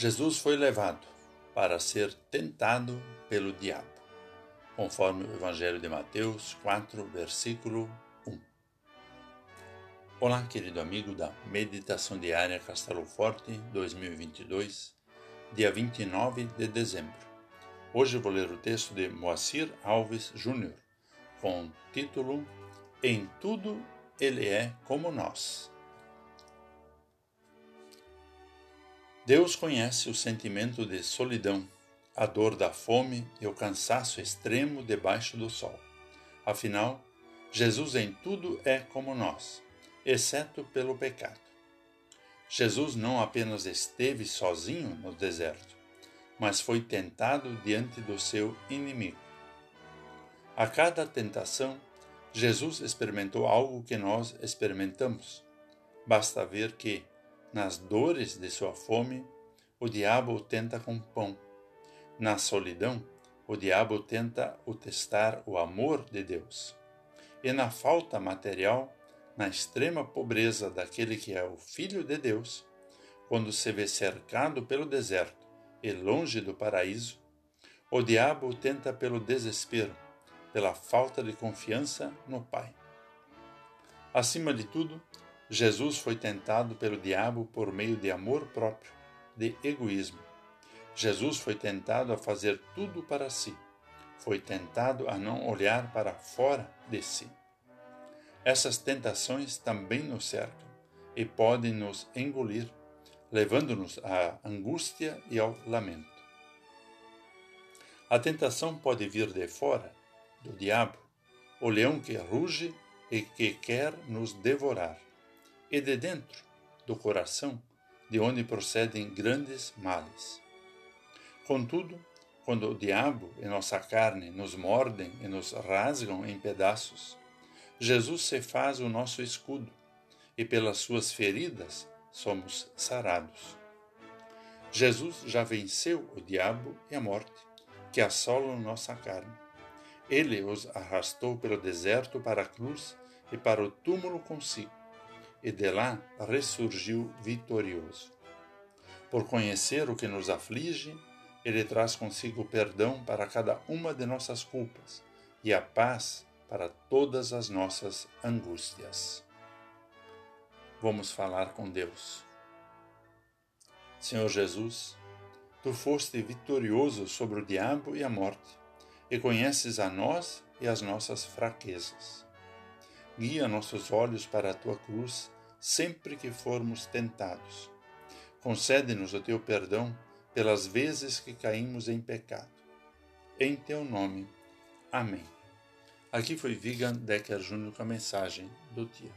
Jesus foi levado para ser tentado pelo diabo, conforme o Evangelho de Mateus 4, versículo 1. Olá, querido amigo da Meditação Diária Castelo Forte 2022, dia 29 de dezembro. Hoje vou ler o texto de Moacir Alves Júnior, com o título Em Tudo Ele é como Nós. Deus conhece o sentimento de solidão, a dor da fome e o cansaço extremo debaixo do sol. Afinal, Jesus em tudo é como nós, exceto pelo pecado. Jesus não apenas esteve sozinho no deserto, mas foi tentado diante do seu inimigo. A cada tentação, Jesus experimentou algo que nós experimentamos. Basta ver que, nas dores de sua fome, o diabo o tenta com pão. Na solidão, o diabo tenta o testar o amor de Deus. E na falta material, na extrema pobreza daquele que é o Filho de Deus, quando se vê cercado pelo deserto e longe do paraíso, o diabo tenta pelo desespero, pela falta de confiança no Pai. Acima de tudo, Jesus foi tentado pelo diabo por meio de amor próprio, de egoísmo. Jesus foi tentado a fazer tudo para si. Foi tentado a não olhar para fora de si. Essas tentações também nos cercam e podem nos engolir, levando-nos à angústia e ao lamento. A tentação pode vir de fora, do diabo, o leão que ruge e que quer nos devorar e de dentro do coração, de onde procedem grandes males. Contudo, quando o diabo e nossa carne nos mordem e nos rasgam em pedaços, Jesus se faz o nosso escudo e pelas suas feridas somos sarados. Jesus já venceu o diabo e a morte que assolam nossa carne. Ele os arrastou pelo deserto para a cruz e para o túmulo consigo e de lá ressurgiu vitorioso. Por conhecer o que nos aflige, ele traz consigo perdão para cada uma de nossas culpas e a paz para todas as nossas angústias. Vamos falar com Deus. Senhor Jesus, tu foste vitorioso sobre o diabo e a morte, e conheces a nós e as nossas fraquezas. Guia nossos olhos para a tua cruz sempre que formos tentados. Concede-nos o teu perdão pelas vezes que caímos em pecado. Em teu nome. Amém. Aqui foi Vigan Decker Júnior com a mensagem do dia.